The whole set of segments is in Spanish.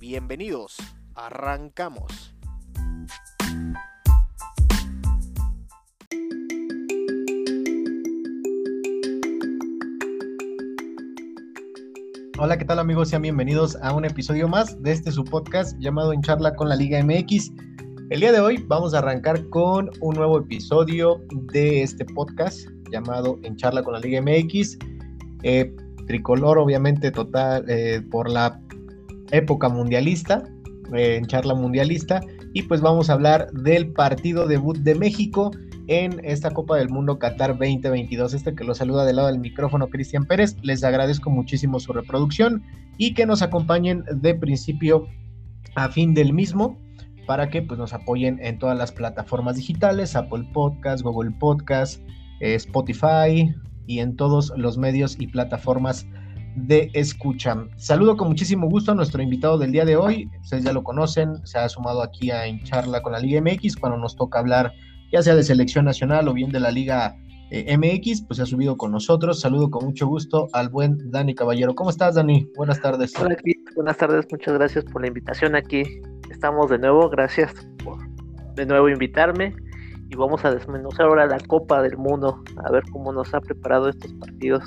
Bienvenidos, arrancamos. Hola, ¿qué tal amigos? Sean bienvenidos a un episodio más de este su podcast llamado En Charla con la Liga MX. El día de hoy vamos a arrancar con un nuevo episodio de este podcast llamado En Charla con la Liga MX. Eh, tricolor, obviamente, total, eh, por la época mundialista, eh, en charla mundialista, y pues vamos a hablar del partido debut de México en esta Copa del Mundo Qatar 2022. Este que lo saluda del lado del micrófono Cristian Pérez. Les agradezco muchísimo su reproducción y que nos acompañen de principio a fin del mismo para que pues, nos apoyen en todas las plataformas digitales, Apple Podcast, Google Podcast, eh, Spotify y en todos los medios y plataformas de escucha. Saludo con muchísimo gusto a nuestro invitado del día de hoy. Ustedes ya lo conocen, se ha sumado aquí a En Charla con la Liga MX cuando nos toca hablar ya sea de selección nacional o bien de la Liga eh, MX, pues se ha subido con nosotros. Saludo con mucho gusto al buen Dani Caballero. ¿Cómo estás, Dani? Buenas tardes. Hola, buenas tardes, muchas gracias por la invitación aquí. Estamos de nuevo, gracias por de nuevo invitarme y vamos a desmenuzar ahora la Copa del Mundo, a ver cómo nos ha preparado estos partidos.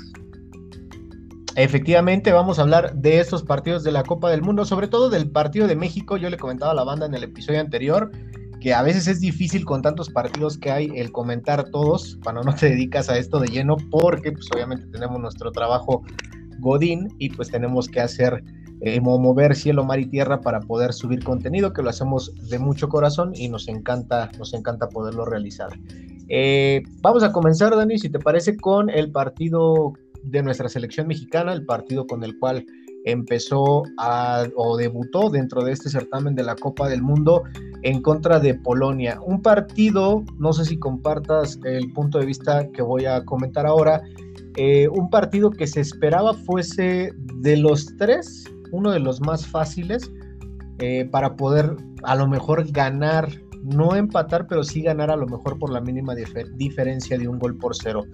Efectivamente, vamos a hablar de estos partidos de la Copa del Mundo, sobre todo del partido de México. Yo le comentaba a la banda en el episodio anterior que a veces es difícil con tantos partidos que hay el comentar todos cuando no te dedicas a esto de lleno, porque pues obviamente tenemos nuestro trabajo Godín y pues tenemos que hacer eh, mover cielo, mar y tierra para poder subir contenido, que lo hacemos de mucho corazón y nos encanta, nos encanta poderlo realizar. Eh, vamos a comenzar, Dani, si te parece, con el partido de nuestra selección mexicana, el partido con el cual empezó o debutó dentro de este certamen de la Copa del Mundo en contra de Polonia. Un partido, no sé si compartas el punto de vista que voy a comentar ahora, eh, un partido que se esperaba fuese de los tres, uno de los más fáciles eh, para poder a lo mejor ganar, no empatar, pero sí ganar a lo mejor por la mínima diferencia de un gol por cero.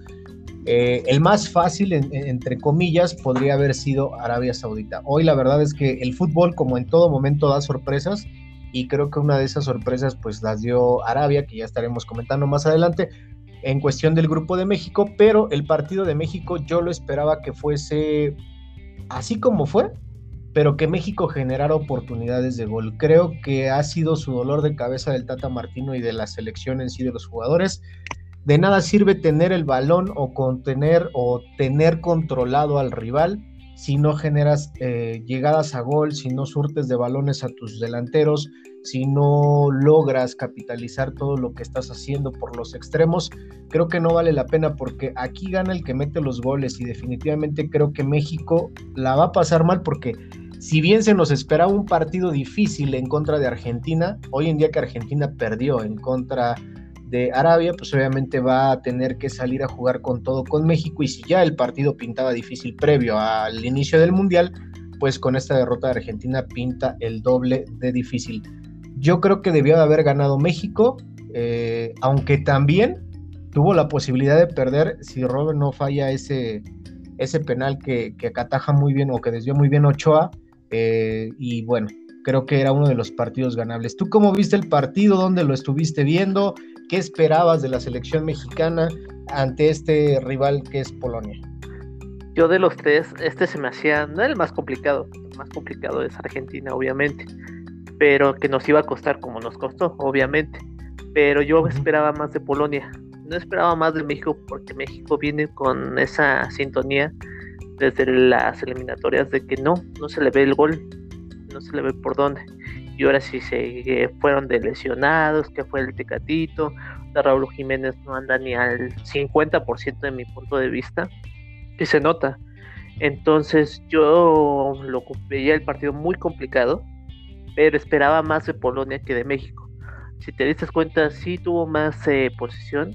Eh, el más fácil, entre comillas, podría haber sido Arabia Saudita. Hoy la verdad es que el fútbol, como en todo momento, da sorpresas y creo que una de esas sorpresas pues las dio Arabia, que ya estaremos comentando más adelante, en cuestión del grupo de México, pero el partido de México yo lo esperaba que fuese así como fue, pero que México generara oportunidades de gol. Creo que ha sido su dolor de cabeza del Tata Martino y de la selección en sí de los jugadores. De nada sirve tener el balón o contener o tener controlado al rival si no generas eh, llegadas a gol, si no surtes de balones a tus delanteros, si no logras capitalizar todo lo que estás haciendo por los extremos, creo que no vale la pena porque aquí gana el que mete los goles y definitivamente creo que México la va a pasar mal porque si bien se nos esperaba un partido difícil en contra de Argentina, hoy en día que Argentina perdió en contra de Arabia, pues obviamente va a tener que salir a jugar con todo con México y si ya el partido pintaba difícil previo al inicio del Mundial, pues con esta derrota de Argentina pinta el doble de difícil. Yo creo que debió de haber ganado México, eh, aunque también tuvo la posibilidad de perder si Robert no falla ese, ese penal que, que acataja muy bien o que desvió muy bien Ochoa. Eh, y bueno, creo que era uno de los partidos ganables. ¿Tú cómo viste el partido? ¿Dónde lo estuviste viendo? ¿Qué esperabas de la selección mexicana ante este rival que es Polonia? Yo de los tres, este se me hacía, no el más complicado, el más complicado es Argentina, obviamente, pero que nos iba a costar como nos costó, obviamente. Pero yo esperaba más de Polonia, no esperaba más de México porque México viene con esa sintonía desde las eliminatorias de que no, no se le ve el gol, no se le ve por dónde y ahora sí se fueron de lesionados, que fue el Tecatito, de Raúl Jiménez no anda ni al 50% de mi punto de vista, y se nota. Entonces yo lo veía el partido muy complicado, pero esperaba más de Polonia que de México. Si te diste cuenta, sí tuvo más eh, posición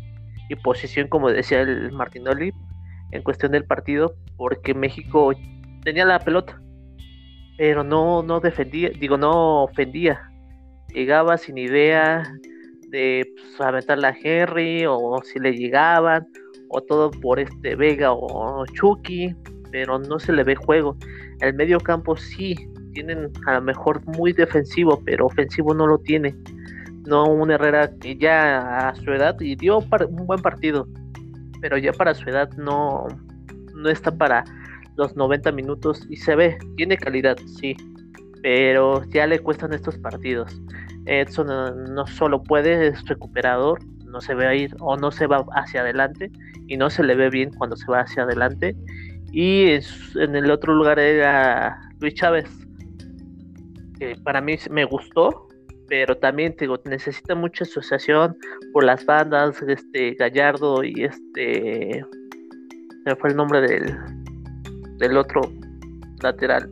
y posición, como decía el Martinoli, en cuestión del partido, porque México tenía la pelota, pero no, no defendía, digo, no ofendía. Llegaba sin idea de pues, a Henry, o si le llegaban, o todo por este Vega o Chucky, pero no se le ve juego. El medio campo sí, tienen a lo mejor muy defensivo, pero ofensivo no lo tiene. No un Herrera que ya a su edad y dio un buen partido, pero ya para su edad no, no está para los 90 minutos y se ve, tiene calidad, sí, pero ya le cuestan estos partidos. Edson no, solo puede, es recuperador, no se ve a ir o no se va hacia adelante y no se le ve bien cuando se va hacia adelante. Y en el otro lugar era Luis Chávez, que para mí me gustó, pero también digo, necesita mucha asociación por las bandas, este Gallardo y este se fue el nombre del, del otro lateral.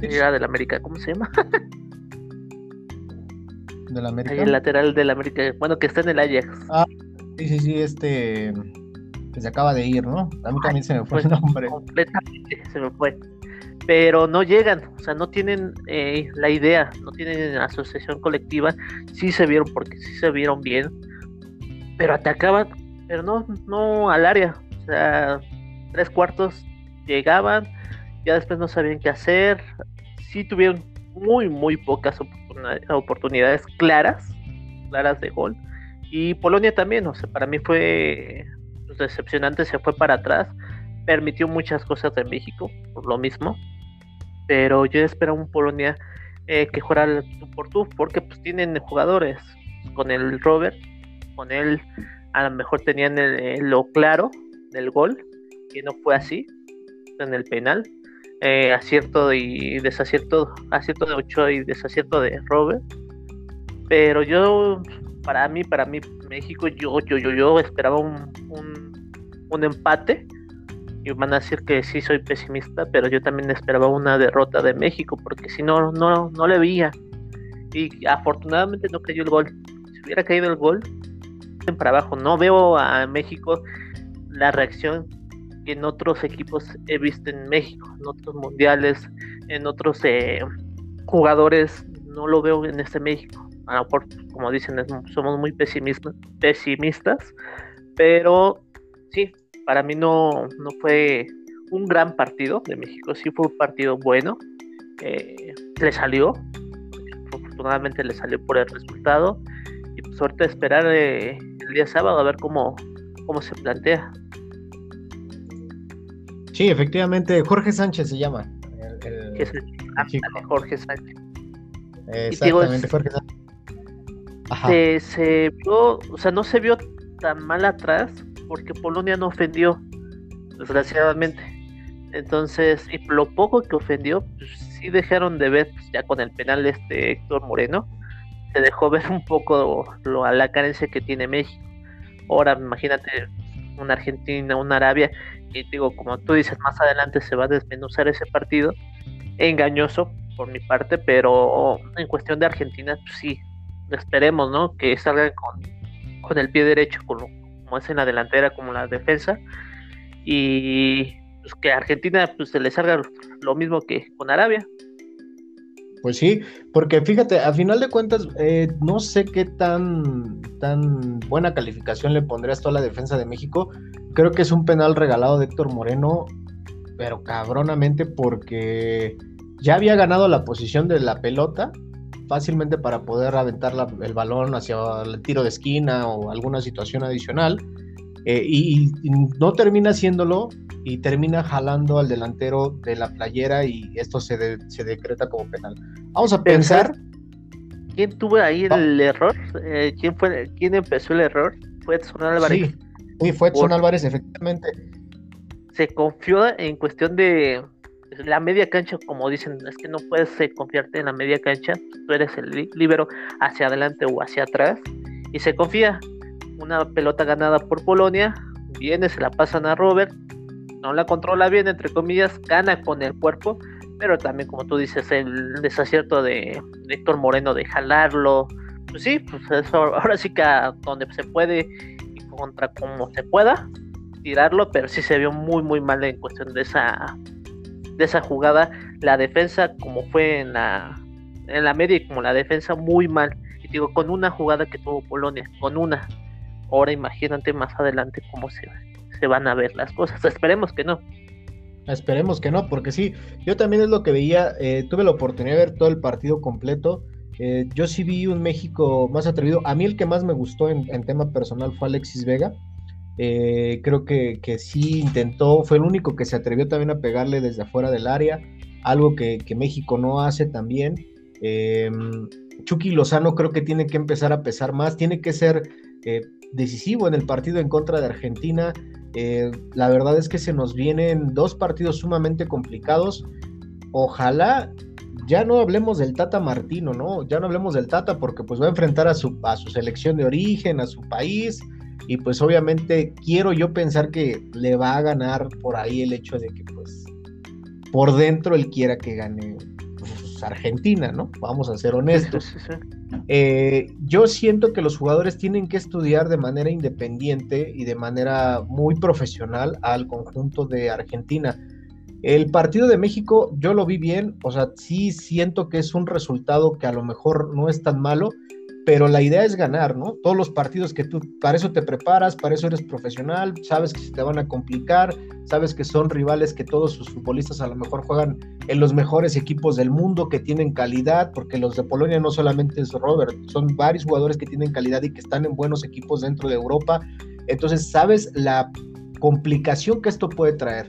Era del América, ¿cómo se llama? ¿Del América? El lateral del América, bueno, que está en el Ajax. Ah, sí, sí, sí, este que se acaba de ir, ¿no? A mí también se me fue el nombre. Completamente se me fue pero no llegan, o sea, no tienen eh, la idea, no tienen asociación colectiva, sí se vieron porque sí se vieron bien, pero atacaban, pero no, no al área, o sea, tres cuartos llegaban, ya después no sabían qué hacer, sí tuvieron muy, muy pocas oportunidades claras, claras de gol, y Polonia también, o sea, para mí fue pues, decepcionante, se fue para atrás, permitió muchas cosas de México, por lo mismo, pero yo espero un Polonia eh, que juega tú por tú, porque pues tienen jugadores. Con el Robert, con él a lo mejor tenían lo claro del gol, que no fue así en el penal, eh, acierto y desacierto, acierto de Ochoa y desacierto de Robert, pero yo, para mí, para mí, México, yo, yo, yo, yo esperaba un, un, un empate, y van a decir que sí soy pesimista, pero yo también esperaba una derrota de México, porque si no, no, no le veía. Y afortunadamente no cayó el gol. Si hubiera caído el gol, para abajo. No veo a México la reacción que en otros equipos he visto en México, en otros mundiales, en otros eh, jugadores. No lo veo en este México. A lo mejor, como dicen, somos muy pesimistas, pesimistas pero sí, para mí no, no fue un gran partido de México, sí fue un partido bueno, eh, le salió, afortunadamente le salió por el resultado, y pues ahorita esperar eh, el día sábado a ver cómo, cómo se plantea. Sí, efectivamente, Jorge Sánchez se llama. Jorge Sánchez. Exactamente, Jorge Sánchez. Se, se vio, o sea, no se vio tan mal atrás porque Polonia no ofendió, desgraciadamente. Entonces, y lo poco que ofendió, pues sí dejaron de ver, pues, ya con el penal de este Héctor Moreno, se dejó ver un poco lo, a la carencia que tiene México. Ahora, imagínate una Argentina, una Arabia, y digo, como tú dices, más adelante se va a desmenuzar ese partido, engañoso por mi parte, pero en cuestión de Argentina, pues sí, esperemos, ¿no? Que salgan con, con el pie derecho, con, como es en la delantera como la defensa y pues, que a Argentina pues se le salga lo mismo que con Arabia. Pues sí, porque fíjate, a final de cuentas, eh, no sé qué tan, tan buena calificación le pondrías a la defensa de México. Creo que es un penal regalado de Héctor Moreno, pero cabronamente porque ya había ganado la posición de la pelota fácilmente para poder aventar el balón hacia el tiro de esquina o alguna situación adicional. Eh, y, no termina haciéndolo y termina jalando al delantero de la playera y esto se, se decreta como penal. Vamos a pensar. ¿Quién tuvo ahí el error? Eh, ¿quién, fue, ¿Quién empezó el error? Fue Edson Álvarez. Sí, fue Edson Álvarez, efectivamente. Se confió en cuestión de la media cancha, como dicen, es que no puedes eh, confiarte en la media cancha, tú eres el líbero hacia adelante o hacia atrás, y se confía. Una pelota ganada por Polonia, viene, se la pasan a Robert, no la controla bien, entre comillas, gana con el cuerpo, pero también como tú dices, el desacierto de, Héctor Moreno de jalarlo, pues sí, pues eso, ahora sí que donde se puede y contra como se pueda tirarlo, pero sí se vio muy muy mal en cuestión de esa de esa jugada, la defensa como fue en la en la media y como la defensa muy mal, y digo con una jugada que tuvo Polonia, con una. Ahora imagínate más adelante cómo se, se van a ver las cosas. Esperemos que no. Esperemos que no, porque sí, yo también es lo que veía, eh, tuve la oportunidad de ver todo el partido completo. Eh, yo sí vi un México más atrevido. A mí el que más me gustó en, tema personal fue Alexis Vega. Eh, creo que, que, sí intentó, fue el único que se atrevió también a pegarle desde afuera del área, algo que, que México no hace también. Chucky Lozano creo que tiene que empezar a pesar más, tiene que ser decisivo en el partido en contra de Argentina. Eh, la verdad es que se nos vienen dos partidos sumamente complicados. Ojalá ya no hablemos del Tata Martino, ¿no? Ya no hablemos del Tata porque pues va a enfrentar a su, a su selección de origen, a su país. Y pues obviamente quiero yo pensar que le va a ganar por ahí el hecho de que pues por dentro él quiera que gane Argentina, ¿no? Vamos a ser honestos. Eh, yo siento que los jugadores tienen que estudiar de manera independiente y de manera muy profesional al conjunto de Argentina. El partido de México yo lo vi bien, o sea, sí siento que es un resultado que a lo mejor no es tan malo, pero la idea es ganar, ¿no? Todos los partidos que tú, para eso te preparas, para eso eres profesional, sabes que se te van a complicar, sabes que son rivales que todos sus futbolistas a lo mejor juegan en los mejores equipos del mundo, que tienen calidad, porque los de Polonia no solamente es Robert, son varios jugadores que tienen calidad y que están en buenos equipos dentro de Europa. Entonces, sabes la complicación que esto puede traer.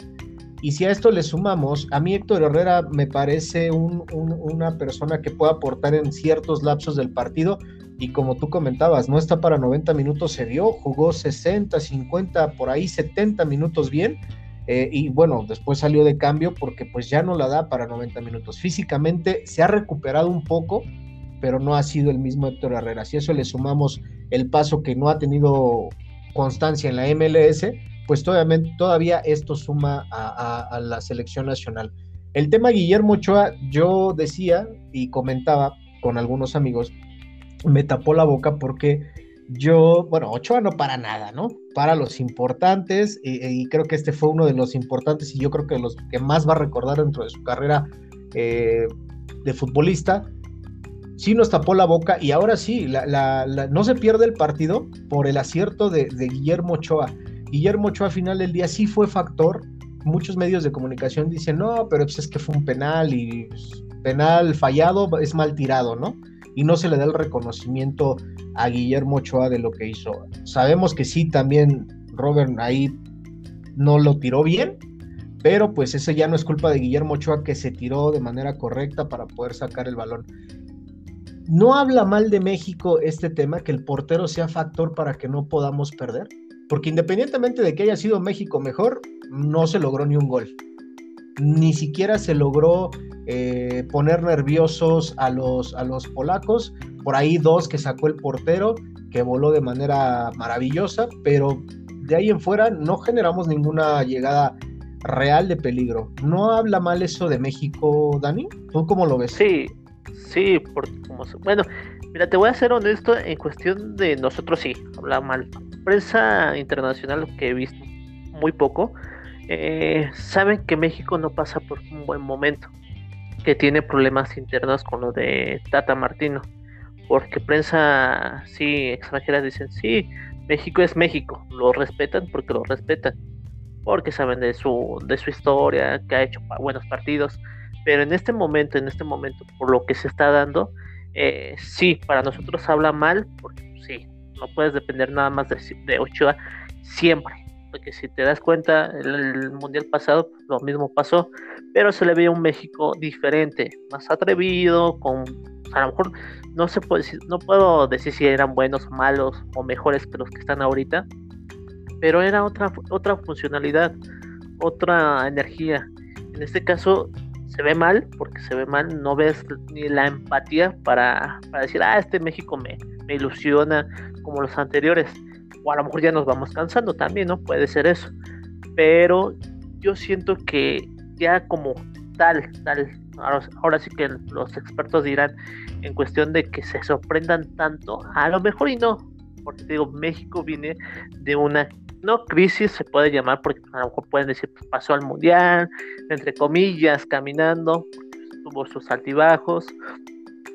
Y si a esto le sumamos, a mí Héctor Herrera me parece una persona que puede aportar en ciertos lapsos del partido, y como tú comentabas, no está para 90 minutos, se dio, jugó 60, 50, por ahí 70 minutos bien, eh, y bueno, después salió de cambio porque pues ya no la da para 90 minutos. Físicamente se ha recuperado un poco, pero no ha sido el mismo Héctor Herrera. Si eso le sumamos el paso que no ha tenido constancia en la MLS, pues todavía, todavía esto suma a, a la selección nacional. El tema Guillermo Ochoa, yo decía y comentaba con algunos amigos me tapó la boca porque yo, bueno, Ochoa no para nada, ¿no? Para los importantes, y, creo que este fue uno de los importantes y yo creo que los que más va a recordar dentro de su carrera eh, de futbolista. Sí nos tapó la boca y ahora sí, no se pierde el partido por el acierto de, Guillermo Ochoa. Guillermo Ochoa al final del día sí fue factor. Muchos medios de comunicación dicen, no, pero pues es que fue un penal y pues, penal fallado es mal tirado, ¿no? Y no se le da el reconocimiento a Guillermo Ochoa de lo que hizo. Sabemos que sí, también Robert ahí no lo tiró bien, pero pues eso ya no es culpa de Guillermo Ochoa que se tiró de manera correcta para poder sacar el balón. ¿No habla mal de México este tema, que el portero sea factor para que no podamos perder? Porque independientemente de que haya sido México mejor, no se logró ni un gol. Ni siquiera se logró eh, poner nerviosos a los, a los polacos. Por ahí dos que sacó el portero, que voló de manera maravillosa, pero de ahí en fuera no generamos ninguna llegada real de peligro. ¿No habla mal eso de México, Dani? ¿Tú cómo lo ves? Sí, sí, porque como bueno, mira, te voy a ser honesto en cuestión de nosotros sí, habla mal. Prensa internacional que he visto muy poco, eh, saben que México no pasa por un buen momento que tiene problemas internos con lo de Tata Martino. Porque prensa, sí, extranjeras dicen, sí, México es México, lo respetan porque lo respetan, porque saben de su, de su historia, que ha hecho buenos partidos, pero en este momento, en este momento, por lo que se está dando, eh, sí, para nosotros habla mal, porque sí, no puedes depender nada más de, de Ochoa siempre, porque si te das cuenta, el, mundial pasado pues, lo mismo pasó, pero se le veía un México diferente, más atrevido, con a lo mejor no se puede no puedo decir si eran buenos, malos o mejores que los que están ahorita, pero era otra otra funcionalidad, otra energía. En este caso se ve mal, porque se ve mal, no ves ni la empatía para, para decir, ah, este México me, me ilusiona como los anteriores o a lo mejor ya nos vamos cansando también, ¿no? Puede ser eso. Pero yo siento que ya como tal, tal, ahora, sí que los expertos dirán en cuestión de que se sorprendan tanto, a lo mejor y no, porque digo, México viene de una no crisis se puede llamar porque a lo mejor pueden decir pues, pasó al mundial entre comillas caminando tuvo sus altibajos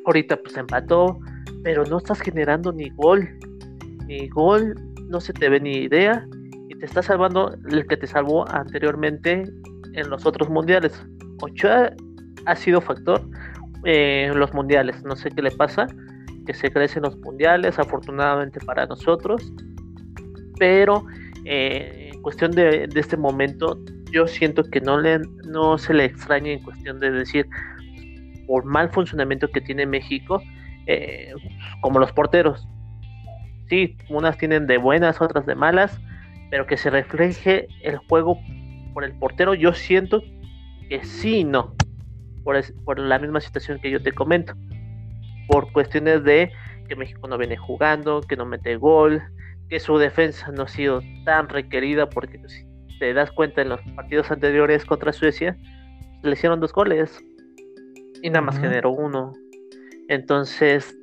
ahorita pues empató pero no estás generando ni gol ni gol no se te ve ni idea y te está salvando el que te salvó anteriormente en los otros mundiales Ochoa ha sido factor en los mundiales no sé qué le pasa que se crece en los mundiales afortunadamente para nosotros pero eh, en cuestión de, este momento, yo siento que no, le, no se le extraña en cuestión de decir, por mal funcionamiento que tiene México, eh, como los porteros. Sí, unas tienen de buenas, otras de malas, pero que se refleje el juego por el portero, yo siento que sí no, por, por la misma situación que yo te comento, por cuestiones de que México no viene jugando, que no mete gol, que su defensa no ha sido tan requerida porque pues, si te das cuenta en los partidos anteriores contra Suecia le hicieron dos goles y nada más generó uno. Entonces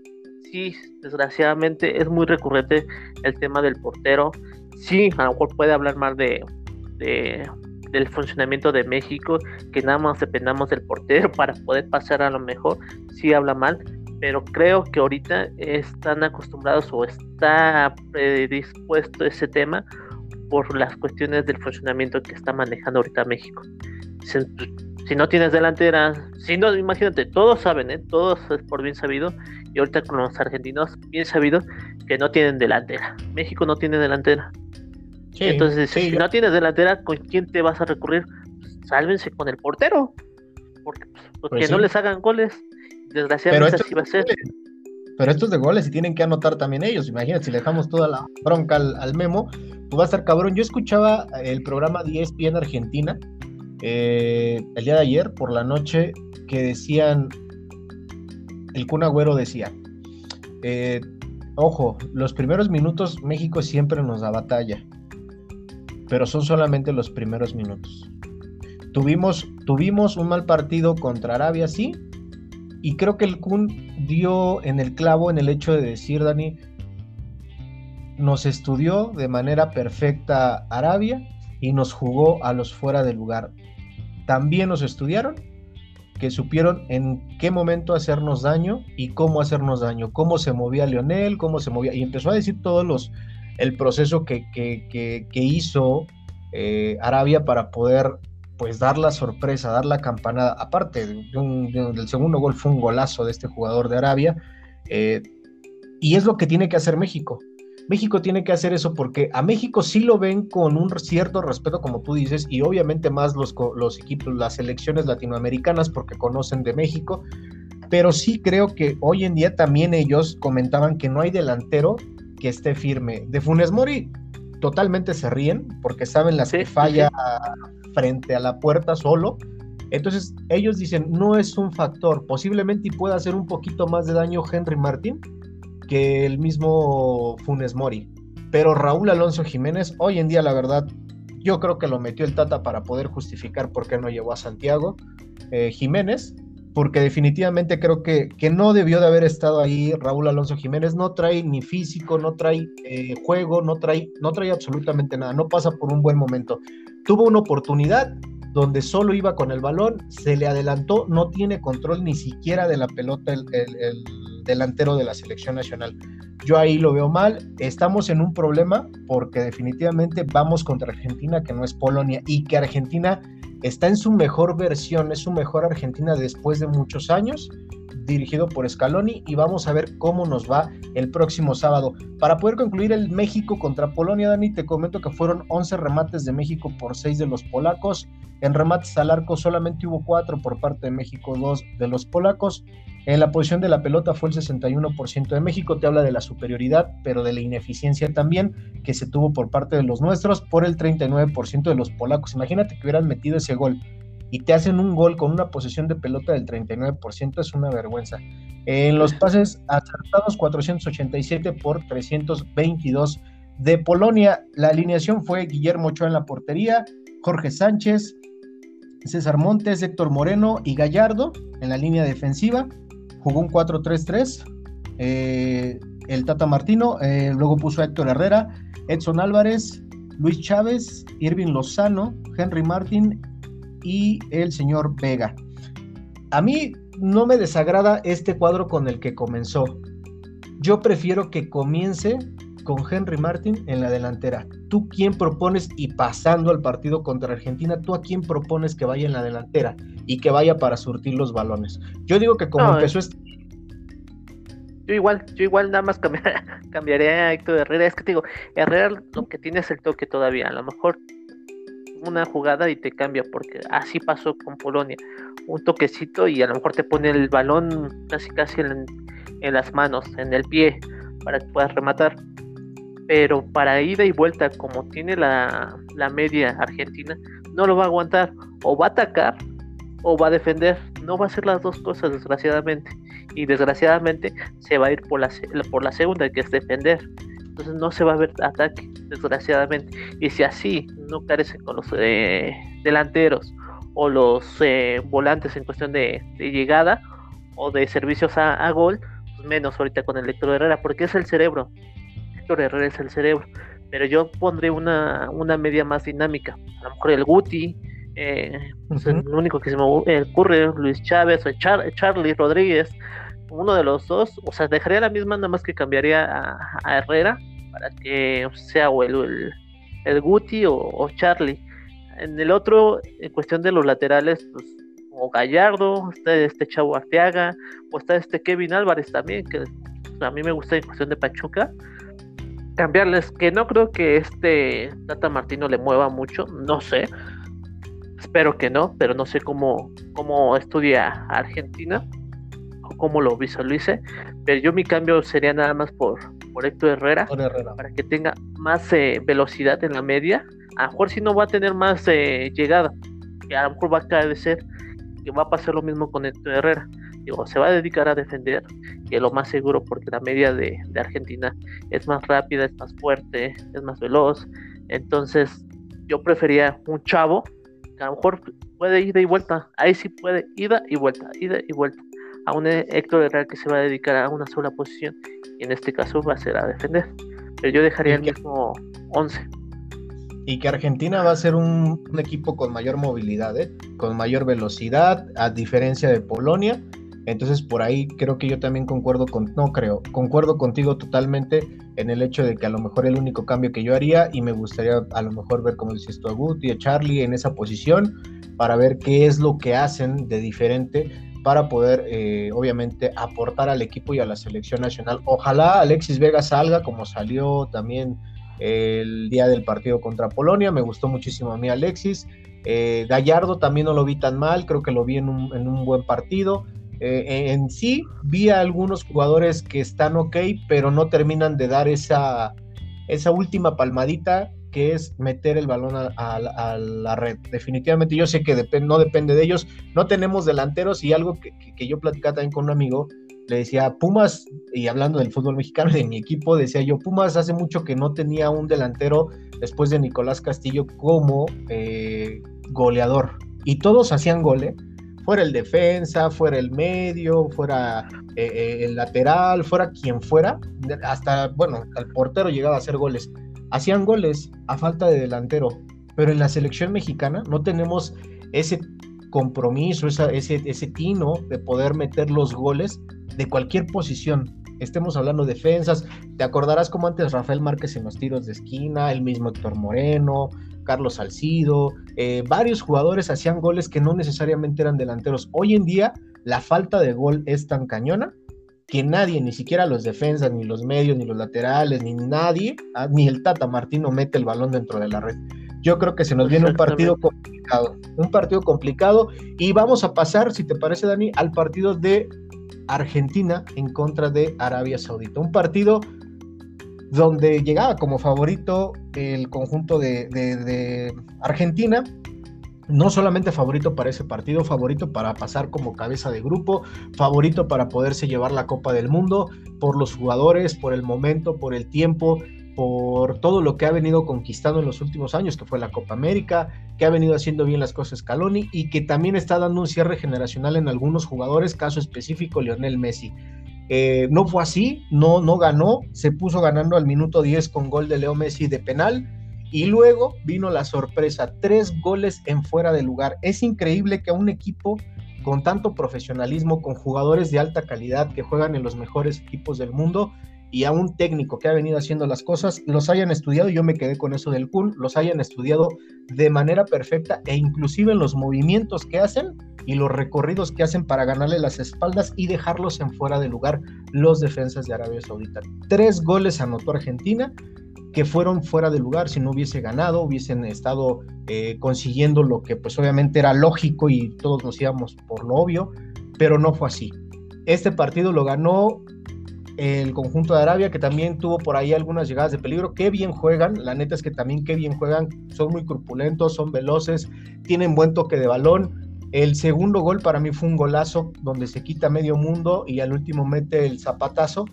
sí desgraciadamente es muy recurrente el tema del portero sí a lo mejor puede hablar más de, de del funcionamiento de México que nada más dependamos del portero para poder pasar a lo mejor sí habla mal pero creo que ahorita están acostumbrados o está predispuesto ese tema por las cuestiones del funcionamiento que está manejando ahorita México. Si, no tienes delantera, si no, imagínate, todos saben, ¿eh? todos es por bien sabido, y ahorita con los argentinos, bien sabido, que no tienen delantera. México no tiene delantera. Entonces, si no tienes delantera, ¿con quién te vas a recurrir? Pues, sálvense con el portero, porque, pues, pues no les hagan goles. Desgraciadamente así va a ser. Pero estos de goles y tienen que anotar también ellos. Imagínate, si le dejamos toda la bronca al, memo, tú vas a estar cabrón. Yo escuchaba el programa 10 ESPN Argentina eh, el día de ayer por la noche que decían, el Kun Agüero decía, eh, ojo, los primeros minutos México siempre nos da batalla, pero son solamente los primeros minutos. Tuvimos, tuvimos un mal partido contra Arabia, sí, y creo que el Kun dio en el clavo en el hecho de decir, Dani, nos estudió de manera perfecta Arabia y nos jugó a los fuera del lugar. También nos estudiaron, que supieron en qué momento hacernos daño y cómo hacernos daño, cómo se movía Leonel, cómo se movía, y empezó a decir todos los, el proceso que, que, hizo eh, Arabia para poder pues dar la sorpresa, dar la campanada, aparte del segundo gol fue un golazo de este jugador de Arabia, eh, y es lo que tiene que hacer México. México tiene que hacer eso porque a México sí lo ven con un cierto respeto, como tú dices, y obviamente más los, los equipos, las selecciones latinoamericanas, porque conocen de México, pero sí creo que hoy en día también ellos comentaban que no hay delantero que esté firme. De Funes Mori totalmente se ríen porque saben las que falla frente a la puerta solo. Entonces ellos dicen, no es un factor, posiblemente pueda hacer un poquito más de daño Henry Martín que el mismo Funes Mori. Pero Raúl Alonso Jiménez, hoy en día la verdad, yo creo que lo metió el Tata para poder justificar por qué no llevó a Santiago eh, Jiménez, porque definitivamente creo que, que, no debió de haber estado ahí Raúl Alonso Jiménez, no trae ni físico, no trae eh, juego, no trae, no trae absolutamente nada, no pasa por un buen momento. Tuvo una oportunidad donde solo iba con el balón, se le adelantó, no tiene control ni siquiera de la pelota el, delantero de la selección nacional. Yo ahí lo veo mal, estamos en un problema porque definitivamente vamos contra Argentina, que no es Polonia, y que Argentina está en su mejor versión, es su mejor Argentina después de muchos años, dirigido por Scaloni y vamos a ver cómo nos va el próximo sábado. Para poder concluir el México contra Polonia, Dani, te comento que fueron 11 remates de México por 6 de los polacos. En remates al arco solamente hubo 4 por parte de México, 2 de los polacos. En la posición de la pelota fue el 61% de México, te habla de la superioridad, pero de la ineficiencia también que se tuvo por parte de los nuestros, por el 39% de los polacos. Imagínate que hubieran metido ese gol y te hacen un gol con una posesión de pelota del 39%, es una vergüenza. En los pases acertados, 487 por 322 de Polonia. La alineación fue Guillermo Ochoa en la portería, Jorge Sánchez, César Montes, Héctor Moreno y Gallardo en la línea defensiva. Jugó un 4-3-3. Eh, el Tata Martino, eh, luego puso a Héctor Herrera, Edson Álvarez, Luis Chávez, Irving Lozano, Henry Martin y el señor Vega. A mí no me desagrada este cuadro con el que comenzó. Yo prefiero que comience con Henry Martin en la delantera. ¿Tú quién propones y pasando al partido contra Argentina, tú a quién propones que vaya en la delantera y que vaya para surtir los balones? Yo digo que como empezó este... Yo igual, yo igual nada más cambiaría a Héctor Herrera. Es que te digo, Herrera lo que tiene es el toque todavía. A lo mejor una jugada y te cambia, porque así pasó con Polonia. Un toquecito y a lo mejor te pone el balón casi casi en, en las manos, en el pie, para que puedas rematar. Pero para ida y vuelta, como tiene la, la media argentina, no lo va a aguantar. O va a atacar o va a defender. No va a ser las dos cosas, desgraciadamente. Y desgraciadamente se va a ir por la, por la segunda, que es defender entonces no se va a ver ataque, desgraciadamente. Y si así no carece con los eh, delanteros o los eh, volantes en cuestión de, llegada o de servicios a, gol, pues menos ahorita con el Héctor Herrera, porque es el cerebro. Héctor Herrera es el cerebro. Pero yo pondré una, una media más dinámica. A lo mejor el Guti, eh, pues el único que se me ocurre, Luis Chávez o Charlie Rodríguez, uno de los dos, o sea, dejaría la misma, nada más que cambiaría a, Herrera para que sea o el, el, Guti o, Charlie. En el otro, en cuestión de los laterales, pues, o Gallardo, está este Chavo Arteaga, o está este Kevin Álvarez también, que a mí me gusta en cuestión de Pachuca. Cambiarles, que no creo que este Tata Martino le mueva mucho, no sé. Espero que no, pero no sé cómo, cómo estudia Argentina cómo lo visualice, pero yo mi cambio sería nada más por, por Héctor Herrera, para que tenga más eh, velocidad en la media. A lo mejor si no va a tener más eh, llegada, que a lo mejor va a ser, que va a pasar lo mismo con Héctor Herrera. Digo, se va a dedicar a defender, que es lo más seguro, porque la media de, de Argentina es más rápida, es más fuerte, es más veloz. Entonces, yo prefería un chavo que a lo mejor puede ida y vuelta. Ahí sí puede ida y vuelta, ida y vuelta a un Héctor Herrera que se va a dedicar a una sola posición y en este caso va a ser a defender. Pero yo dejaría el mismo 11. Y que Argentina va a ser un, equipo con mayor movilidad, ¿eh? con mayor velocidad, a diferencia de Polonia. Entonces por ahí creo que yo también concuerdo con, no creo, concuerdo contigo totalmente en el hecho de que a lo mejor el único cambio que yo haría y me gustaría a lo mejor ver como dices tú a Guti, a Charlie en esa posición para ver qué es lo que hacen de diferente para poder, eh, obviamente, aportar al equipo y a la selección nacional. Ojalá Alexis Vega salga como salió también el día del partido contra Polonia. Me gustó muchísimo a mí Alexis. Eh, Gallardo también no lo vi tan mal, creo que lo vi en un, buen partido. Eh, en sí, vi a algunos jugadores que están ok, pero no terminan de dar esa, esa última palmadita que es meter el balón a, la red. Definitivamente yo sé que no depende de ellos. No tenemos delanteros y algo que, yo platicaba también con un amigo, le decía, Pumas, y hablando del fútbol mexicano, de mi equipo, decía yo, Pumas hace mucho que no tenía un delantero después de Nicolás Castillo como eh, goleador. Y todos hacían goles, ¿eh? Fuera el defensa, fuera el medio, fuera eh, el lateral, fuera quien fuera, hasta, bueno, el portero llegaba a hacer goles hacían goles a falta de delantero, pero en la selección mexicana no tenemos ese compromiso, ese tino de poder meter los goles de cualquier posición. Estemos hablando de defensas, te acordarás como antes Rafael Márquez en los tiros de esquina, el mismo Héctor Moreno, Carlos Salcido, eh, varios jugadores hacían goles que no necesariamente eran delanteros. Hoy en día la falta de gol es tan cañona que nadie, ni siquiera los defensas, ni los medios, ni los laterales, ni nadie, ah, ni el Tata Martino mete el balón dentro de la red. Yo creo que se nos viene un partido complicado, un partido complicado y vamos a pasar, si te parece Dani, al partido de Argentina en contra de Arabia Saudita. Un partido donde llegaba como favorito el conjunto de, de Argentina, no solamente favorito para ese partido, favorito para pasar como cabeza de grupo, favorito para poderse llevar la Copa del Mundo, por los jugadores, por el momento, por el tiempo, por todo lo que ha venido conquistando en los últimos años, que fue la Copa América, que ha venido haciendo bien las cosas Scaloni y que también está dando un cierre generacional en algunos jugadores, caso específico Lionel Messi. Eh, no fue así, no, no ganó, se puso ganando al minuto 10 con gol de Leo Messi de penal y luego vino la sorpresa, tres goles en fuera de lugar. Es increíble que un equipo con tanto profesionalismo, con jugadores de alta calidad que juegan en los mejores equipos del mundo y a un técnico que ha venido haciendo las cosas, los hayan estudiado, yo me quedé con eso del Kun, los hayan estudiado de manera perfecta e inclusive en los movimientos que hacen y los recorridos que hacen para ganarle las espaldas y dejarlos en fuera de lugar los defensas de Arabia Saudita. Tres goles anotó Argentina que fueron fuera de lugar si no hubiese ganado, hubiesen estado eh, consiguiendo lo que pues obviamente era lógico y todos nos íbamos por lo obvio, pero no fue así. Este partido lo ganó el conjunto de Arabia, que también tuvo por ahí algunas llegadas de peligro. Qué bien juegan, la neta es que también qué bien juegan, son muy corpulentos, son veloces, tienen buen toque de balón. El segundo gol para mí fue un golazo donde se quita medio mundo y al último mete el zapatazo,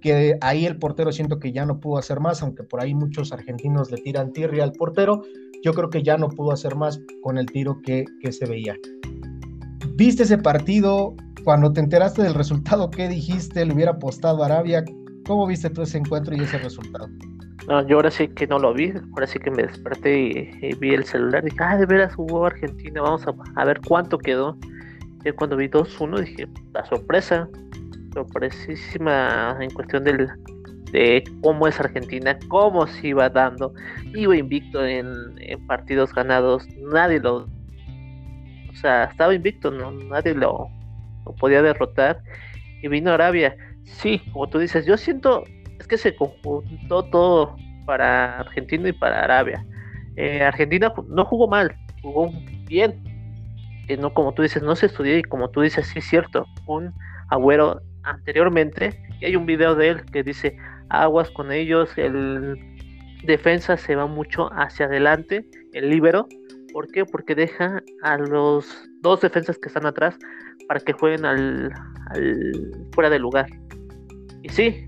que ahí el portero siento que ya no pudo hacer más, aunque por ahí muchos argentinos le tiran tirria al portero, yo creo que ya no pudo hacer más con el tiro que, que se veía. ¿Viste ese partido? Cuando te enteraste del resultado, ¿qué dijiste? ¿Le hubiera apostado a Arabia? ¿Cómo viste tú ese encuentro y ese resultado? No, yo ahora sí que no lo vi, ahora sí que me desperté y, vi el celular y dije, ah, de veras jugó Argentina, vamos a, ver cuánto quedó. Y cuando vi 2-1 dije, la sorpresa, sorpresísima en cuestión del, de cómo es Argentina, cómo se iba dando, iba invicto en, en partidos ganados, nadie lo... O sea, estaba invicto, no, nadie lo, podía derrotar y vino Arabia. Sí, como tú dices, yo siento, es que se conjuntó todo para Argentina y para Arabia. Eh, Argentina no jugó mal, jugó bien. que no, como tú dices, no se estudió y como tú dices, sí es cierto, un agüero anteriormente, y hay un video de él que dice, aguas con ellos, el defensa se va mucho hacia adelante, el líbero, ¿por qué? Porque deja a los dos defensas que están atrás para que jueguen al, fuera de lugar. Y sí,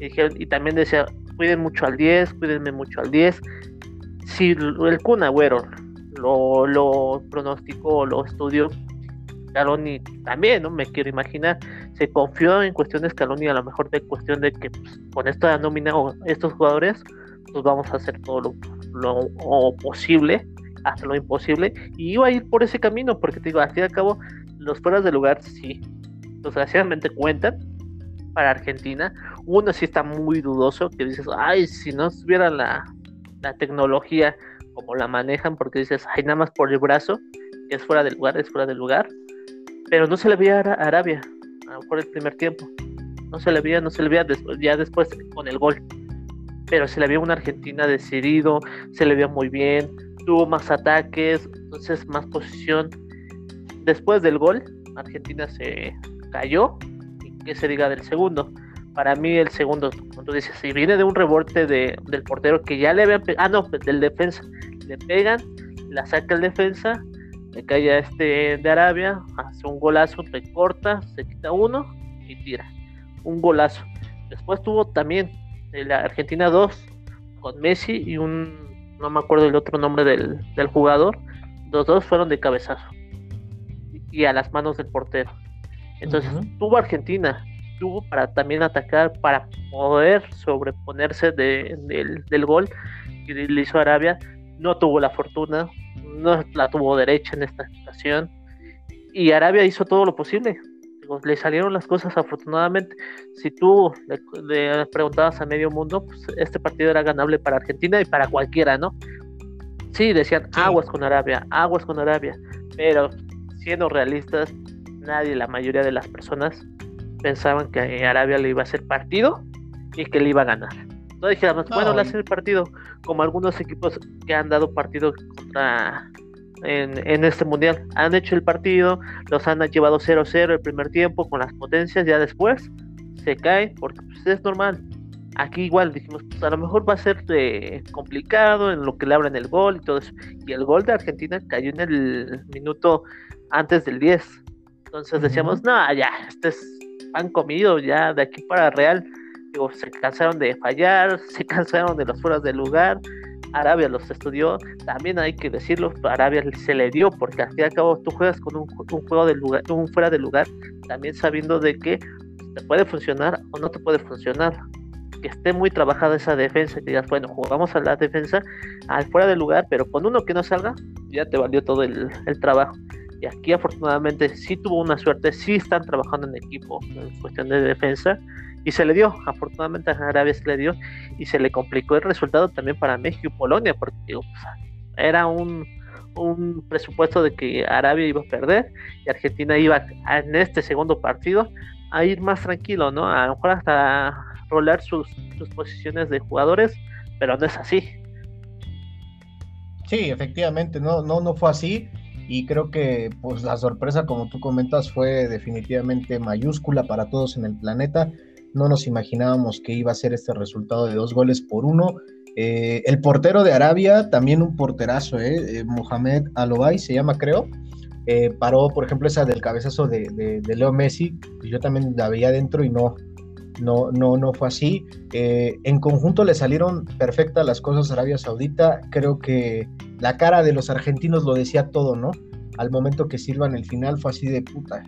y, también decía, cuiden mucho al 10, cuídenme mucho al 10. Si el Kun Agüero lo, lo pronosticó, lo estudió, Caloni también, ¿no? Me quiero imaginar, se confió en cuestiones Caloni a lo mejor de cuestión de que pues, con esta nómina o estos jugadores, pues vamos a hacer todo lo, lo posible, hasta lo imposible, y iba a ir por ese camino, porque te digo, al fin y al cabo, los fueras de lugar sí, desgraciadamente cuentan para Argentina. Uno sí está muy dudoso, que dices, ay, si no estuviera la, la tecnología como la manejan, porque dices, ay, nada más por el brazo, es fuera del lugar, es fuera del lugar. Pero no se le veía a Arabia, por el primer tiempo. No se le veía, no se le veía después, ya después con el gol. Pero se le veía una Argentina decidido, se le veía muy bien, tuvo más ataques, entonces más posición después del gol, Argentina se cayó. Y que se diga del segundo. Para mí, el segundo, como tú dices, si viene de un rebote de, del portero que ya le habían ah, no, del defensa, le pegan, la saca el defensa, le cae a este de Arabia, hace un golazo, recorta, se quita uno y tira. Un golazo. Después tuvo también la Argentina 2 con Messi y un, no me acuerdo el otro nombre del, del jugador. Los dos fueron de cabezazo y a las manos del portero. Entonces tuvo Argentina, tuvo para también atacar, para poder sobreponerse del, gol que le hizo Arabia. No tuvo la fortuna, no la tuvo derecha en esta ocasión. Y Arabia hizo todo lo posible. Le salieron las cosas afortunadamente. Si tú le, preguntabas a medio mundo, pues este partido era ganable para Argentina y para cualquiera, ¿no? Sí, decían aguas con Arabia, aguas con Arabia. Pero siendo realistas, nadie, la mayoría de las personas pensaban que Arabia le iba a hacer partido y que le iba a ganar. No dijéramos, bueno, le hace el partido, como algunos equipos que han dado partido contra en, este mundial. Han hecho el partido, los han llevado 0-0 el primer tiempo con las potencias, ya después se cae porque pues, es normal. Aquí igual dijimos, pues a lo mejor va a ser eh, complicado en lo que le abren el gol y todo eso. Y el gol de Argentina cayó en el minuto antes del 10. Entonces decíamos, no, ya, este es pan comido, ya de aquí para Real, digo, se cansaron de fallar, se cansaron de los fueras del lugar, Arabia los estudió, también hay que decirlo, Arabia se le dio, porque al fin y al cabo tú juegas con un, juego de lugar, un fuera de lugar, también sabiendo de que te puede funcionar o no te puede funcionar. Que esté muy trabajada esa defensa, que digas, bueno, jugamos a la defensa al fuera de lugar, pero con uno que no salga, ya te valió todo el, el trabajo. Aquí afortunadamente sí tuvo una suerte, sí están trabajando en equipo en cuestión de defensa y se le dio, afortunadamente a Arabia se le dio y se le complicó el resultado también para México y Polonia, porque era un, presupuesto de que Arabia iba a perder y Argentina iba en este segundo partido a ir más tranquilo, ¿no? A lo mejor hasta rolar sus, sus posiciones de jugadores, pero no es así. Sí, efectivamente, no, no, no fue así y creo que pues la sorpresa como tú comentas fue definitivamente mayúscula para todos en el planeta no nos imaginábamos que iba a ser este resultado de dos goles por uno. Eh, el portero de Arabia, también un porterazo, eh, eh Mohamed Alobay se llama, creo. Eh, paró, por ejemplo, esa del cabezazo de, Leo Messi, yo también la veía dentro y no, no, no, no fue así. en conjunto le salieron perfectas las cosas a Arabia Saudita. Creo que la cara de los argentinos lo decía todo, ¿no? Al momento que sirvan el final fue así de puta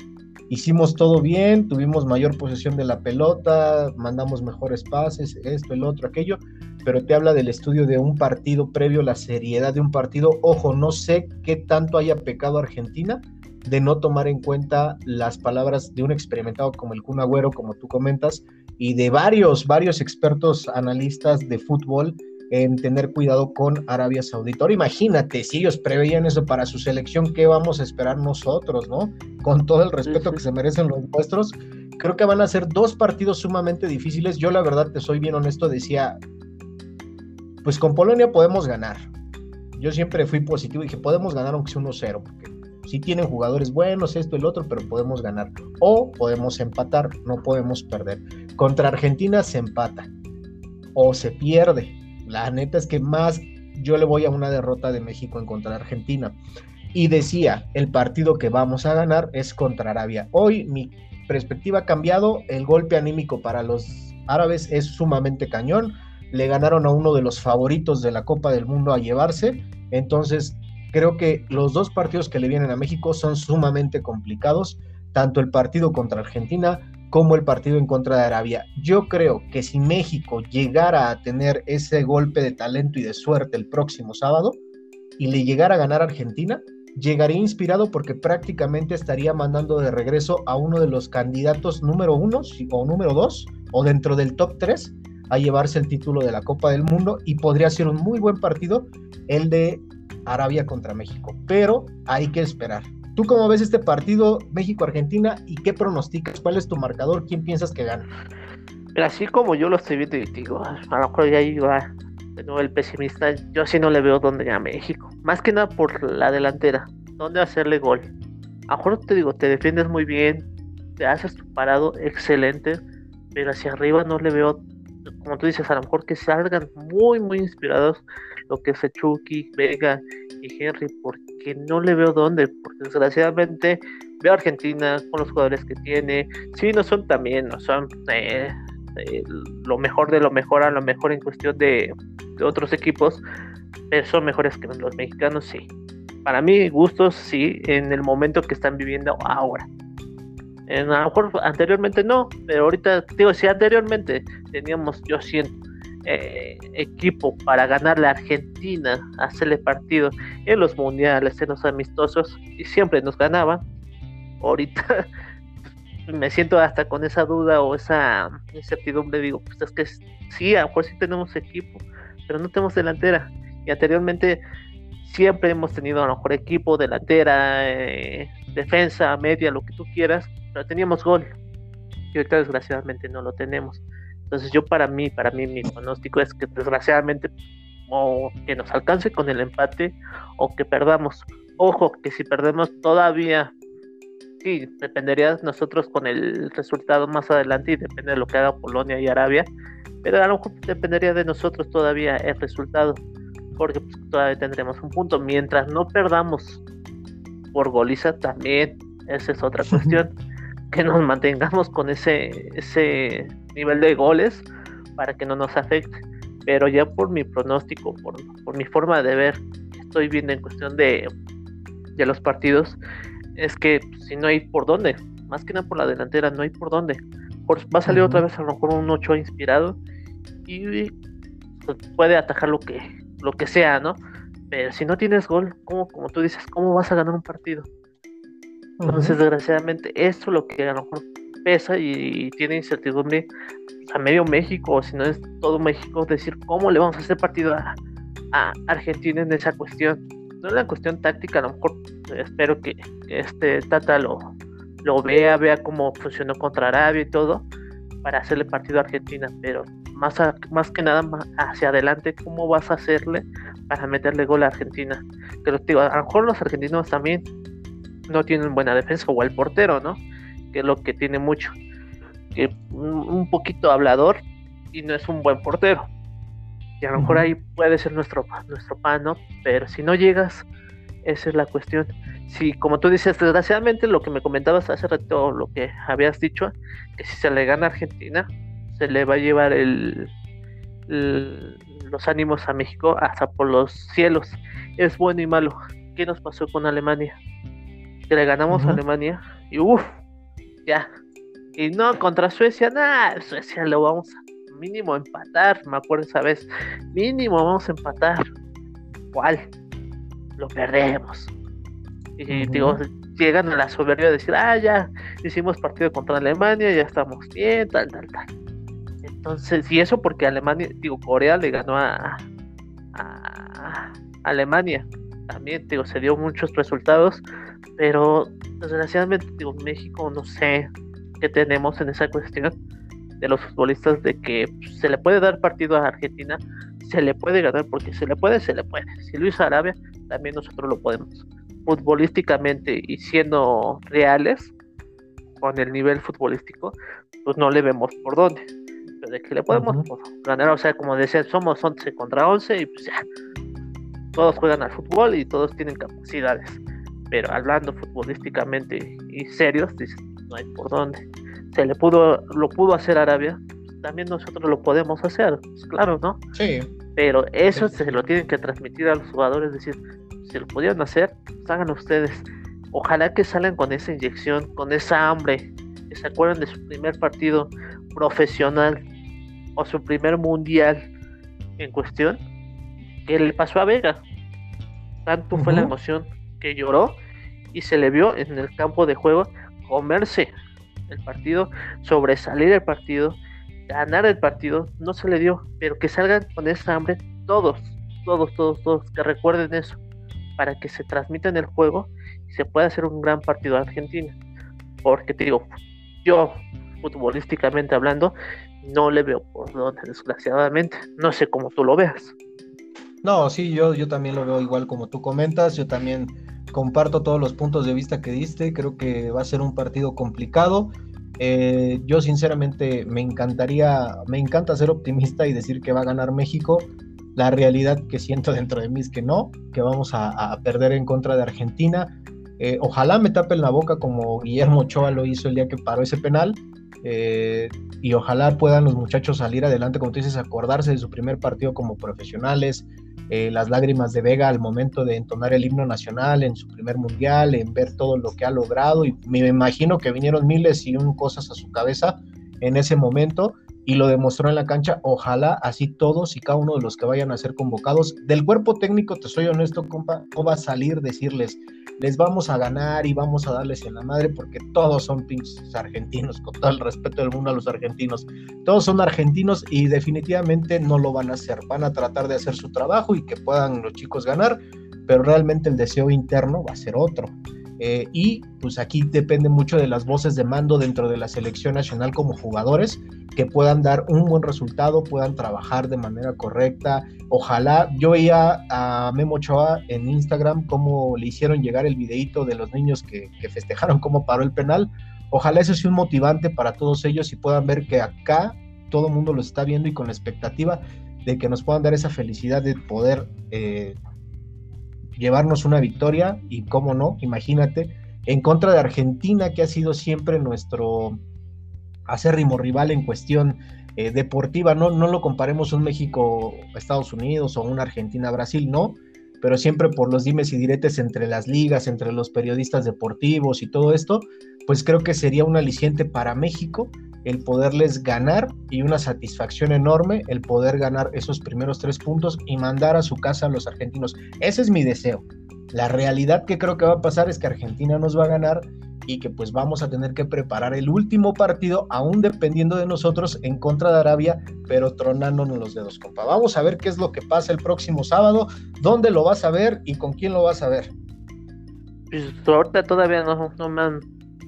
hicimos todo bien, tuvimos mayor posesión de la pelota, mandamos mejores pases, esto, el otro, aquello, pero te habla del estudio de un partido previo, la seriedad de un partido. Ojo, no sé qué tanto haya pecado Argentina de no tomar en cuenta las palabras de un experimentado como el Kun Agüero, como tú comentas, y de varios, varios expertos analistas de fútbol en tener cuidado con Arabia Saudita. Ahora imagínate, si ellos preveían eso para su selección, ¿qué vamos a esperar nosotros, no? Con todo el respeto que se merecen los nuestros, creo que van a ser dos partidos sumamente difíciles. Yo la verdad te soy bien honesto, decía, pues con Polonia podemos ganar. Yo siempre fui positivo y dije, podemos ganar aunque sea 1-0, porque sí tienen jugadores buenos, esto, el otro, pero podemos ganar. O podemos empatar, no podemos perder. Contra Argentina se empata o se pierde la neta es que más yo le voy a una derrota de México en contra de Argentina. Y decía, el partido que vamos a ganar es contra Arabia. Hoy mi perspectiva ha cambiado, el golpe anímico para los árabes es sumamente cañón. Le ganaron a uno de los favoritos de la Copa del Mundo a llevarse. Entonces, creo que los dos partidos que le vienen a México son sumamente complicados. Tanto el partido contra Argentina como el partido en contra de Arabia. Yo creo que si México llegara a tener ese golpe de talento y de suerte el próximo sábado y le llegara a ganar a Argentina, llegaría inspirado porque prácticamente estaría mandando de regreso a uno de los candidatos número uno o número dos o dentro del top tres a llevarse el título de la Copa del Mundo y podría ser un muy buen partido el de Arabia contra México. Pero hay que esperar. ¿Tú cómo ves este partido México-Argentina y qué pronosticas? ¿Cuál es tu marcador? ¿Quién piensas que gana? así como yo lo estoy viendo, digo, a lo mejor ya iba de nuevo el pesimista, yo sí no le veo dónde a México. Más que nada por la delantera, dónde hacerle gol. A lo mejor te digo, te defiendes muy bien, te haces tu parado excelente, pero hacia arriba no le veo, como tú dices, a lo mejor que salgan muy, muy inspirados lo que es Chucky, Vega y Henry, porque no le veo dónde, porque desgraciadamente veo a Argentina con los jugadores que tiene, sí, no son también, no son eh, eh, lo mejor de lo mejor a lo mejor en cuestión de, otros equipos, pero son mejores que los mexicanos, sí. Para mí, gustos, sí, en el momento que están viviendo ahora. A lo mejor anteriormente no, pero ahorita, digo, si anteriormente teníamos, yo siento, eh, equipo para ganarle a Argentina, hacerle partido en los mundiales, en los amistosos, y siempre nos ganaba. Ahorita me siento hasta con esa duda o esa incertidumbre, digo, pues es que sí, a lo mejor sí tenemos equipo, pero no tenemos delantera. Y anteriormente siempre hemos tenido a lo mejor equipo, delantera, eh, defensa, media, lo que tú quieras, pero teníamos gol. Y ahorita desgraciadamente no lo tenemos. Entonces yo para mí, para mí mi pronóstico es que desgraciadamente o que nos alcance con el empate o que perdamos. Ojo, que si perdemos todavía, sí, dependería de nosotros con el resultado más adelante y depende de lo que haga Polonia y Arabia, pero a lo mejor dependería de nosotros todavía el resultado, porque pues, todavía tendremos un punto. Mientras no perdamos por goliza también, esa es otra cuestión, que nos mantengamos con ese, ese nivel de goles, para que no nos afecte. Pero ya por mi pronóstico, por, por mi forma de ver, estoy viendo en cuestión de, de los partidos, es que si no hay por dónde, más que nada por la delantera, no hay por dónde. va a salir otra vez a lo mejor un 8 inspirado y pues, puede atajar lo que, lo que sea, ¿no? Pero si no tienes gol, ¿cómo, como tú dices, ¿cómo vas a ganar un partido? Entonces, desgraciadamente, esto es lo que a lo mejor pesa y, tiene incertidumbre a medio México, o si no es todo México, decir cómo le vamos a hacer partido a, Argentina en esa cuestión. No es la cuestión táctica, a lo mejor espero que, este Tata lo, lo vea, vea cómo funcionó contra Arabia y todo, para hacerle partido a Argentina, pero más, más que nada hacia adelante, cómo vas a hacerle para meterle gol a Argentina. Pero digo, a lo mejor los argentinos también no tienen buena defensa, o el portero, ¿no? Que es lo que tiene mucho. Que un poquito hablador y no es un buen portero. Y a lo mejor ahí puede ser nuestro, nuestro pan, ¿no? Pero si no llegas, esa es la cuestión. Si, como tú dices, desgraciadamente lo que me comentabas hace rato, lo que habías dicho, que si se le gana a Argentina, se le va a llevar el, los ánimos a México hasta por los cielos. Es bueno y malo. ¿Qué nos pasó con Alemania? Que le ganamos a Alemania y uff, ya. Y no, contra Suecia, nada, Suecia lo vamos a mínimo empatar, me acuerdo esa vez. Mínimo vamos a empatar. ¿Cuál? Lo perdemos. Y digo, llegan a la soberbia de decir, ah, ya hicimos partido contra Alemania, ya estamos bien, tal, tal, tal. Entonces, y eso porque Alemania, digo, Corea le ganó a, Alemania. También, digo, se dio muchos resultados, pero desgraciadamente, digo, México no sé qué tenemos en esa cuestión de los futbolistas de que se le puede dar partido a Argentina, se le puede ganar, porque se le puede, se le puede. Si Luis Arabia, también nosotros lo podemos. Futbolísticamente y siendo reales con el nivel futbolístico, pues no le vemos por dónde de que le podemos pues, ganar, o sea, como decía, somos 11 contra 11 y pues ya, todos juegan al fútbol y todos tienen capacidades, pero hablando futbolísticamente y serios, no hay por dónde. Se le pudo, lo pudo hacer Arabia, también nosotros lo podemos hacer, pues, claro, ¿no? Sí. Pero eso se lo tienen que transmitir a los jugadores, decir, si lo pudieron hacer, pues hagan ustedes. Ojalá que salgan con esa inyección, con esa hambre, que se acuerden de su primer partido profesional o su primer mundial en cuestión, que le pasó a Vega. Tanto fue la emoción que lloró y se le vio en el campo de juego comerse el partido, sobresalir el partido, ganar el partido, no se le dio, pero que salgan con esa hambre todos, todos, todos, todos, que recuerden eso, para que se transmita en el juego y se pueda hacer un gran partido a Argentina. Porque te digo, yo futbolísticamente hablando, no le veo por dónde, desgraciadamente. No sé cómo tú lo veas. No, sí, yo, yo también lo veo igual como tú comentas. Yo también comparto todos los puntos de vista que diste. Creo que va a ser un partido complicado. Eh, yo sinceramente me encantaría, me encanta ser optimista y decir que va a ganar México. La realidad que siento dentro de mí es que no, que vamos a, perder en contra de Argentina. Eh, ojalá me tapen la boca como Guillermo Ochoa lo hizo el día que paró ese penal, eh, y ojalá puedan los muchachos salir adelante, como tú dices, acordarse de su primer partido como profesionales, eh, las lágrimas de Vega al momento de entonar el himno nacional en su primer mundial, en ver todo lo que ha logrado y me imagino que vinieron miles y un cosas a su cabeza en ese momento y lo demostró en la cancha. Ojalá así todos y cada uno de los que vayan a ser convocados. Del cuerpo técnico, te soy honesto, compa, no va a salir decirles, les vamos a ganar y vamos a darles en la madre porque todos son pinches argentinos, con todo el respeto del mundo a los argentinos. Todos son argentinos y definitivamente no lo van a hacer. Van a tratar de hacer su trabajo y que puedan los chicos ganar, pero realmente el deseo interno va a ser otro. Eh, y pues aquí depende mucho de las voces de mando dentro de la selección nacional como jugadores que puedan dar un buen resultado, puedan trabajar de manera correcta. Ojalá, yo veía a Memo Ochoa en Instagram cómo le hicieron llegar el videito de los niños que, festejaron cómo paró el penal. Ojalá eso sea un motivante para todos ellos y puedan ver que acá todo el mundo lo está viendo y con la expectativa de que nos puedan dar esa felicidad de poder eh, llevarnos una victoria y cómo no, imagínate, en contra de Argentina, que ha sido siempre nuestro acérrimo rival en cuestión eh, deportiva, no, no lo comparemos un México-Estados Unidos o un Argentina-Brasil, no, pero siempre por los dimes y diretes entre las ligas, entre los periodistas deportivos y todo esto, pues creo que sería un aliciente para México el poderles ganar y una satisfacción enorme el poder ganar esos primeros tres puntos y mandar a su casa a los argentinos. Ese es mi deseo. La realidad que creo que va a pasar es que Argentina nos va a ganar y que pues vamos a tener que preparar el último partido, aún dependiendo de nosotros, en contra de Arabia, pero tronándonos los dedos, compa. Vamos a ver qué es lo que pasa el próximo sábado, dónde lo vas a ver y con quién lo vas a ver. Pues ahorita todavía no, no me han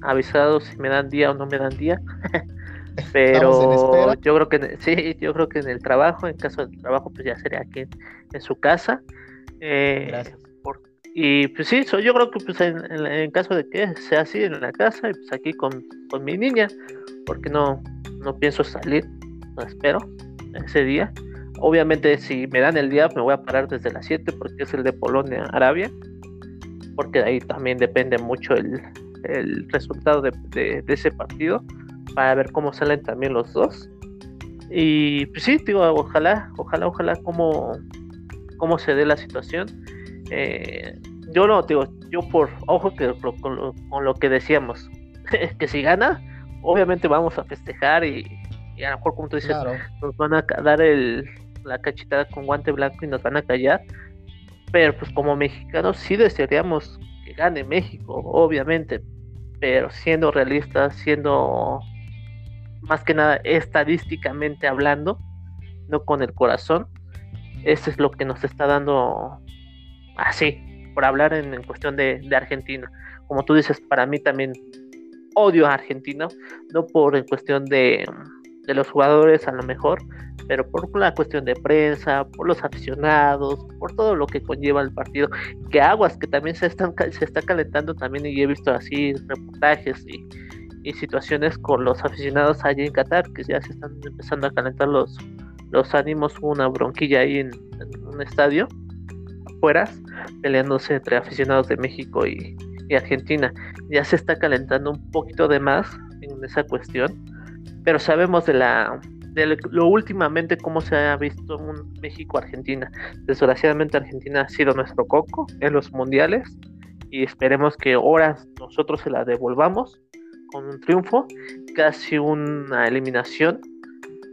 avisado si me dan día o no me dan día. pero yo creo que sí, yo creo que en el trabajo, en caso del trabajo, pues ya sería aquí en, su casa. Eh, Gracias. Y pues sí, yo creo que pues en, caso de que sea así en la casa, y pues aquí con, con mi niña, porque no, no pienso salir, no espero ese día. Obviamente si me dan el día me voy a parar desde las 7 porque es el de Polonia, Arabia, porque de ahí también depende mucho el, el resultado de, de, de ese partido para ver cómo salen también los dos. Y pues sí, digo, ojalá, ojalá, ojalá cómo, cómo se dé la situación. Eh, yo no, digo, yo por ojo que con lo, que decíamos, que si gana, obviamente vamos a festejar y, a lo mejor como tú dices, nos van a dar el, la cachetada con guante blanco y nos van a callar. Pero pues como mexicanos sí desearíamos que gane México, obviamente. Pero siendo realistas, siendo más que nada estadísticamente hablando, no con el corazón. Eso es lo que nos está dando así, por hablar en, cuestión de, Argentina. Como tú dices, para mí también odio a Argentina, no por en cuestión de, de los jugadores a lo mejor, pero por la cuestión de prensa, por los aficionados, por todo lo que conlleva el partido, que aguas que también se están se está calentando también y he visto así reportajes y, y situaciones con los aficionados allí en Qatar, que ya se están empezando a calentar los, los ánimos, una bronquilla ahí en, un estadio, afuera, peleándose entre aficionados de México y, Argentina. Ya se está calentando un poquito de más en esa cuestión, pero sabemos de la de lo últimamente cómo se ha visto un México-Argentina. Desgraciadamente Argentina ha sido nuestro coco en los mundiales y esperemos que ahora nosotros se la devolvamos con un triunfo, casi una eliminación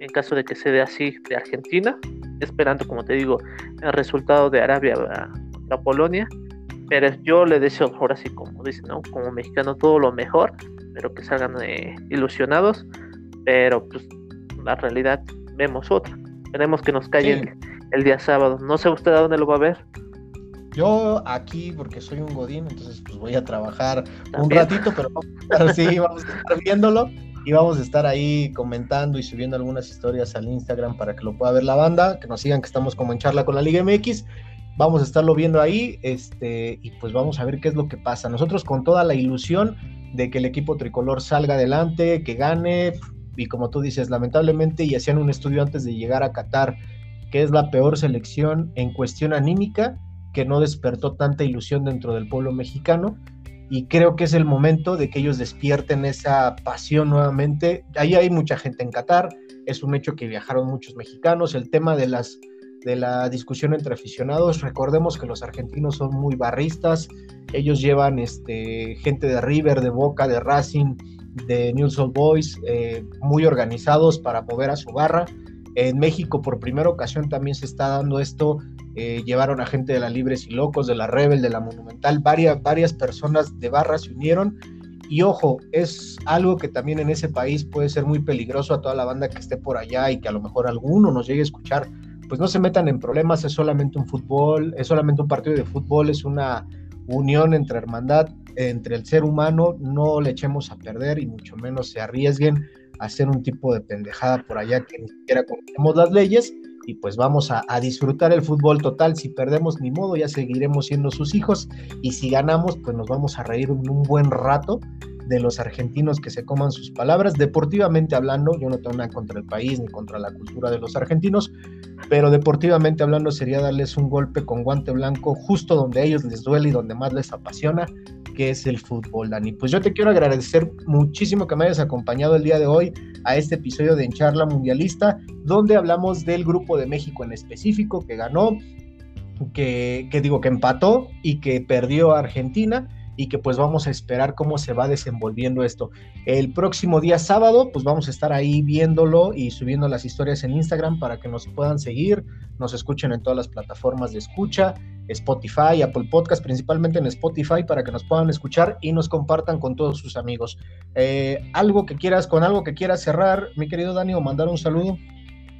en caso de que se dé así de Argentina, esperando, como te digo, el resultado de Arabia contra Polonia. Pero yo le deseo, ahora sí, como dicen, ¿no? como mexicano, todo lo mejor, pero que salgan eh, ilusionados. Pero pues la realidad vemos otra. Tenemos que nos calle el, el, día sábado. No sé usted a dónde lo va a ver. Yo aquí, porque soy un godín, entonces pues voy a trabajar un ratito, pero sí, vamos a estar viéndolo y vamos a estar ahí comentando y subiendo algunas historias al Instagram para que lo pueda ver la banda, que nos sigan que estamos como en charla con la Liga MX. Vamos a estarlo viendo ahí, este, y pues vamos a ver qué es lo que pasa. Nosotros con toda la ilusión de que el equipo tricolor salga adelante, que gane, y como tú dices, lamentablemente, y hacían un estudio antes de llegar a Qatar, que es la peor selección en cuestión anímica, que no despertó tanta ilusión dentro del pueblo mexicano y creo que es el momento de que ellos despierten esa pasión nuevamente. Ahí hay mucha gente en Qatar, es un hecho que viajaron muchos mexicanos, el tema de las de la discusión entre aficionados, recordemos que los argentinos son muy barristas, ellos llevan este, gente de River, de Boca, de Racing, de News Old Boys, eh, muy organizados para mover a su barra. En México por primera ocasión también se está dando esto eh, llevaron a gente de la Libres y Locos, de la Rebel, de la Monumental, varias, varias personas de barra se unieron. Y ojo, es algo que también en ese país puede ser muy peligroso a toda la banda que esté por allá y que a lo mejor alguno nos llegue a escuchar. Pues no se metan en problemas, es solamente un fútbol, es solamente un partido de fútbol, es una unión entre hermandad, entre el ser humano, no le echemos a perder y mucho menos se arriesguen a hacer un tipo de pendejada por allá que ni siquiera conocemos las leyes y pues vamos a, disfrutar el fútbol total. Si perdemos ni modo, ya seguiremos siendo sus hijos y si ganamos, pues nos vamos a reír un, un buen rato de los argentinos que se coman sus palabras. Deportivamente hablando, yo no tengo nada contra el país ni contra la cultura de los argentinos, pero deportivamente hablando sería darles un golpe con guante blanco justo donde a ellos les duele y donde más les apasiona, que es el fútbol, Dani. Pues yo te quiero agradecer muchísimo que me hayas acompañado el día de hoy a este episodio de En Charla Mundialista, donde hablamos del grupo de México en específico que ganó, que, que digo que empató y que perdió a Argentina y que pues vamos a esperar cómo se va desenvolviendo esto. El próximo día sábado pues vamos a estar ahí viéndolo y subiendo las historias en Instagram para que nos puedan seguir, nos escuchen en todas las plataformas de escucha, Spotify, Apple Podcast, principalmente en Spotify para que nos puedan escuchar y nos compartan con todos sus amigos. Eh, algo que quieras, con algo que quieras cerrar, mi querido Dani, o mandar un saludo.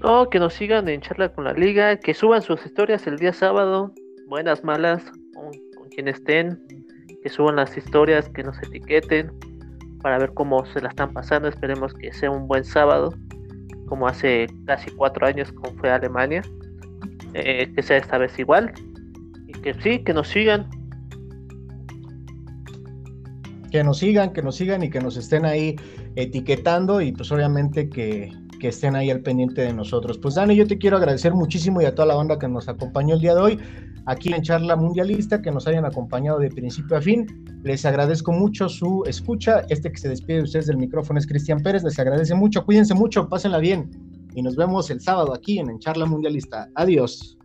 No, que nos sigan en charla con la liga, que suban sus historias el día sábado, buenas, malas, con, con quien estén, que suban las historias, que nos etiqueten para ver cómo se la están pasando. Esperemos que sea un buen sábado, como hace casi cuatro años como fue Alemania. Eh, que sea esta vez igual. Y que sí, que nos sigan. Que nos sigan, que nos sigan y que nos estén ahí etiquetando y pues obviamente que, que estén ahí al pendiente de nosotros. Pues Dani, yo te quiero agradecer muchísimo y a toda la banda que nos acompañó el día de hoy aquí en Charla Mundialista, que nos hayan acompañado de principio a fin. Les agradezco mucho su escucha. Este que se despide de ustedes del micrófono es Cristian Pérez. Les agradece mucho. Cuídense mucho, pásenla bien. Y nos vemos el sábado aquí en, en Charla Mundialista. Adiós.